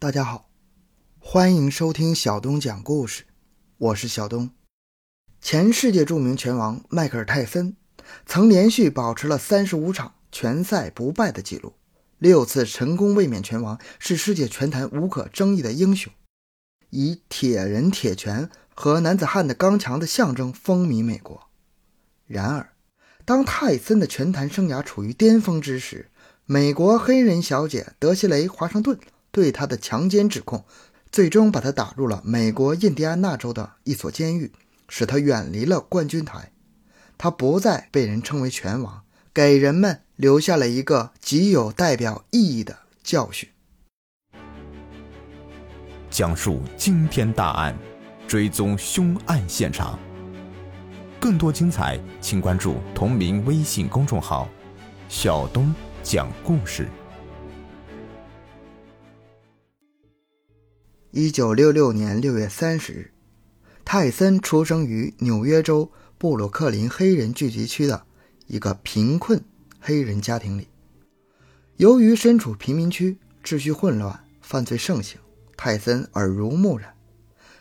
大家好，欢迎收听小东讲故事，我是小东。前世界著名拳王迈克尔·泰森曾连续保持了三十五场拳赛不败的记录，六次成功卫冕拳王，是世界拳坛无可争议的英雄，以铁人铁拳和男子汉的刚强的象征风靡美国。然而，当泰森的拳坛生涯处于巅峰之时，美国黑人小姐德西雷·华盛顿。对他的强奸指控，最终把他打入了美国印第安纳州的一所监狱，使他远离了冠军台。他不再被人称为拳王，给人们留下了一个极有代表意义的教训。讲述惊天大案，追踪凶案现场。更多精彩，请关注同名微信公众号“小东讲故事”。一九六六年六月三十日，泰森出生于纽约州布鲁克林黑人聚集区的一个贫困黑人家庭里。由于身处贫民区，秩序混乱，犯罪盛行，泰森耳濡目染，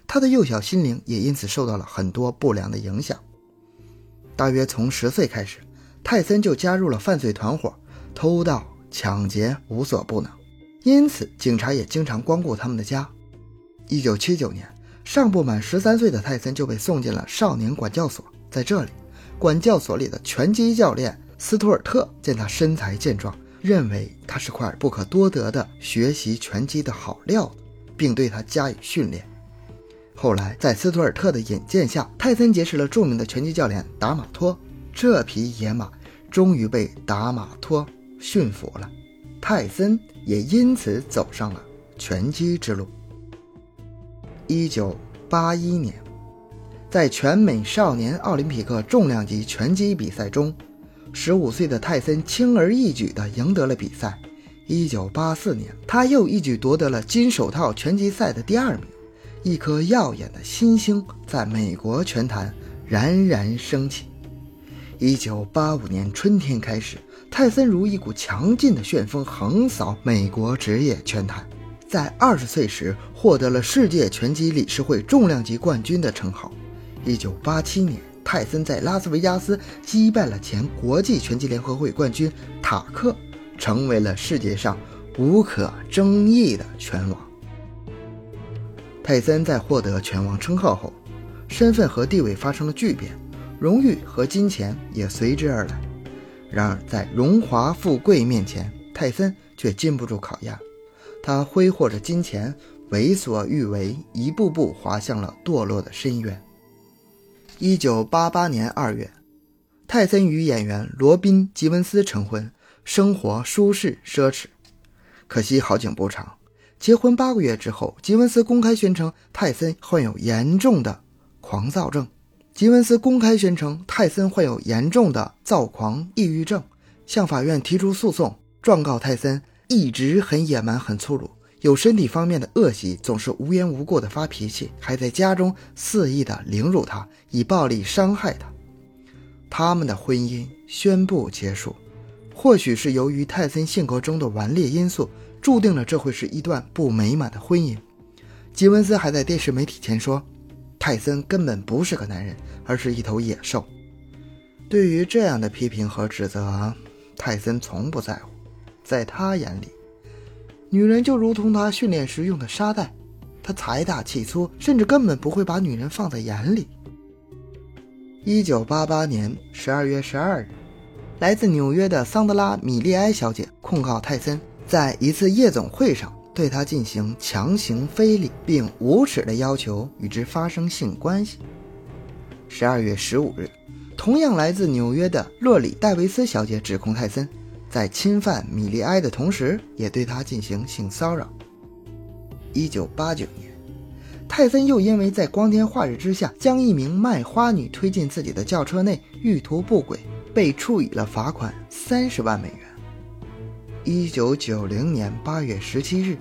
他的幼小心灵也因此受到了很多不良的影响。大约从十岁开始，泰森就加入了犯罪团伙，偷盗、抢劫无所不能，因此警察也经常光顾他们的家。一九七九年，尚不满十三岁的泰森就被送进了少年管教所。在这里，管教所里的拳击教练斯图尔特见他身材健壮，认为他是块不可多得的学习拳击的好料子，并对他加以训练。后来，在斯图尔特的引荐下，泰森结识了著名的拳击教练达马托。这匹野马终于被达马托驯服了，泰森也因此走上了拳击之路。一九八一年，在全美少年奥林匹克重量级拳击比赛中，十五岁的泰森轻而易举地赢得了比赛。一九八四年，他又一举夺得了金手套拳击赛的第二名，一颗耀眼的新星在美国拳坛冉冉升起。一九八五年春天开始，泰森如一股强劲的旋风横扫美国职业拳坛。在二十岁时获得了世界拳击理事会重量级冠军的称号。一九八七年，泰森在拉斯维加斯击败了前国际拳击联合会冠军塔克，成为了世界上无可争议的拳王。泰森在获得拳王称号后，身份和地位发生了巨变，荣誉和金钱也随之而来。然而，在荣华富贵面前，泰森却禁不住考验。他挥霍着金钱，为所欲为，一步步滑向了堕落的深渊。一九八八年二月，泰森与演员罗宾·吉文斯成婚，生活舒适奢侈。可惜好景不长，结婚八个月之后，吉文斯公开宣称泰森患有严重的狂躁症。吉文斯公开宣称泰森患有严重的躁狂抑郁症，向法院提出诉讼，状告泰森。一直很野蛮、很粗鲁，有身体方面的恶习，总是无缘无故的发脾气，还在家中肆意的凌辱她，以暴力伤害她。他们的婚姻宣布结束。或许是由于泰森性格中的顽劣因素，注定了这会是一段不美满的婚姻。吉文斯还在电视媒体前说：“泰森根本不是个男人，而是一头野兽。”对于这样的批评和指责，泰森从不在乎。在他眼里，女人就如同他训练时用的沙袋，他财大气粗，甚至根本不会把女人放在眼里。一九八八年十二月十二日，来自纽约的桑德拉·米利埃小姐控告泰森在一次夜总会上对她进行强行非礼，并无耻地要求与之发生性关系。十二月十五日，同样来自纽约的洛里·戴维斯小姐指控泰森。在侵犯米利埃的同时，也对她进行性骚扰。一九八九年，泰森又因为在光天化日之下将一名卖花女推进自己的轿车内，欲图不轨，被处以了罚款三十万美元。一九九零年八月十七日，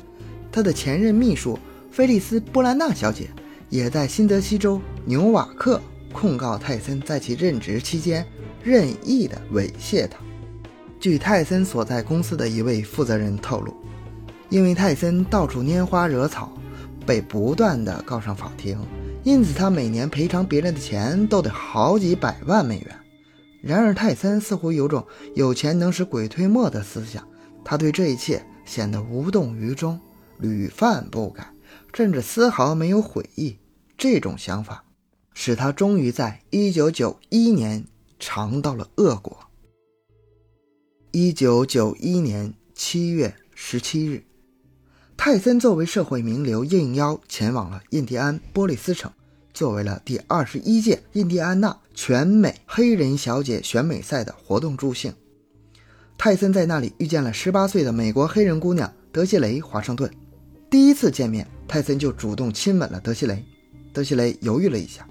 他的前任秘书菲利斯·布兰纳小姐也在新泽西州纽瓦克控告泰森在其任职期间任意的猥亵她。据泰森所在公司的一位负责人透露，因为泰森到处拈花惹草，被不断的告上法庭，因此他每年赔偿别人的钱都得好几百万美元。然而泰森似乎有种有钱能使鬼推磨的思想，他对这一切显得无动于衷，屡犯不改，甚至丝毫没有悔意。这种想法使他终于在1991年尝到了恶果。1991年7月17日。泰森作为社会名流应邀前往了印第安波利斯城，作为了第二十一届印第安纳全美黑人小姐选美赛的活动助兴。泰森在那里遇见了十八岁的美国黑人姑娘德西雷·华盛顿。第一次见面，泰森就主动亲吻了德西雷。德西雷犹豫了一下，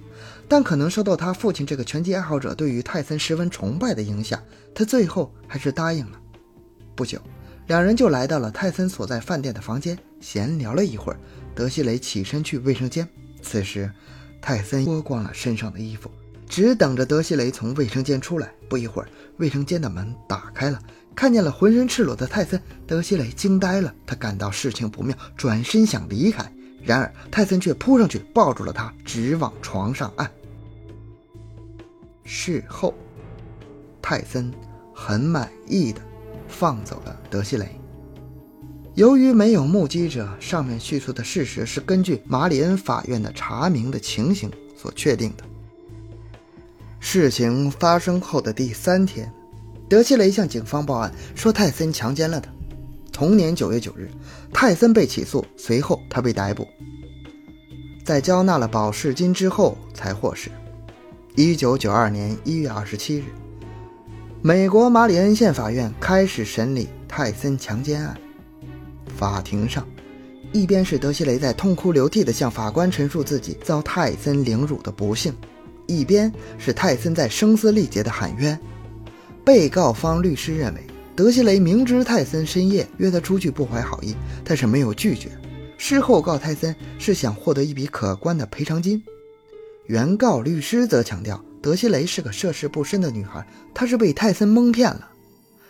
但可能受到他父亲这个拳击爱好者对于泰森十分崇拜的影响，他最后还是答应了。不久。两人就来到了泰森所在饭店的房间，闲聊了一会儿。德西雷起身去卫生间，此时泰森脱光了身上的衣服，只等着德西雷从卫生间出来。不一会儿，卫生间的门打开了，看见了浑身赤裸的泰森。德西雷惊呆了，他感到事情不妙，转身想离开，然而泰森却扑上去抱住了他，直往床上按。事后，泰森很满意的。放走了德西雷。由于没有目击者，上面叙述的事实是根据马里恩法院的查明的情形所确定的。事情发生后的第三天，德西雷向警方报案说泰森强奸了他。同年九月九日，泰森被起诉，随后他被逮捕，在交纳了保释金之后才获释。一九九二年一月二十七日。美国马里恩县法院开始审理泰森强奸案。法庭上，一边是德西雷在痛哭流涕地向法官陈述自己遭泰森凌辱的不幸，一边是泰森在声嘶力竭地喊冤。被告方律师认为，德西雷明知泰森深夜约他出去不怀好意，但是没有拒绝。事后告泰森是想获得一笔可观的赔偿金。原告律师则强调。德西雷是个涉世不深的女孩，她是被泰森蒙骗了。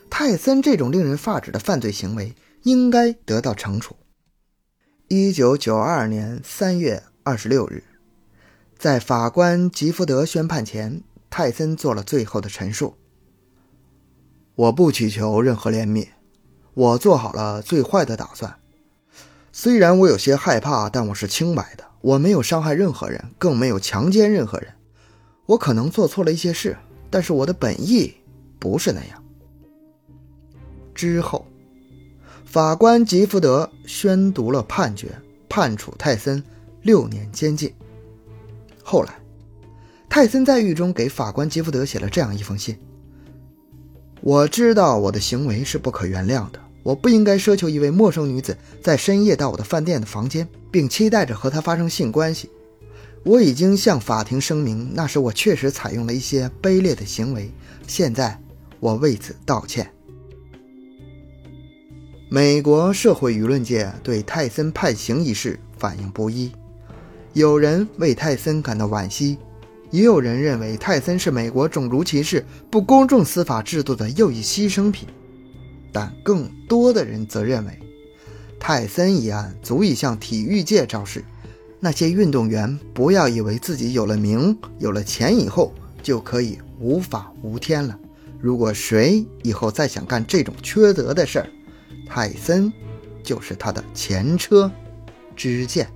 泰森这种令人发指的犯罪行为应该得到惩处。一九九二年三月二十六日，在法官吉福德宣判前，泰森做了最后的陈述：“我不祈求任何怜悯，我做好了最坏的打算。虽然我有些害怕，但我是清白的，我没有伤害任何人，更没有强奸任何人。”我可能做错了一些事，但是我的本意不是那样。之后，法官吉福德宣读了判决，判处泰森六年监禁。后来，泰森在狱中给法官吉福德写了这样一封信：“我知道我的行为是不可原谅的，我不应该奢求一位陌生女子在深夜到我的饭店的房间，并期待着和她发生性关系。”我已经向法庭声明，那时我确实采用了一些卑劣的行为。现在，我为此道歉。美国社会舆论界对泰森判刑一事反应不一，有人为泰森感到惋惜，也有人认为泰森是美国种族歧视、不公正司法制度的又一牺牲品。但更多的人则认为，泰森一案足以向体育界昭示。那些运动员不要以为自己有了名、有了钱以后就可以无法无天了。如果谁以后再想干这种缺德的事儿，泰森就是他的前车之鉴。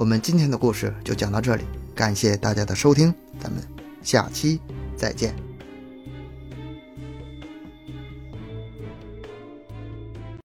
我们今天的故事就讲到这里，感谢大家的收听，咱们下期再见。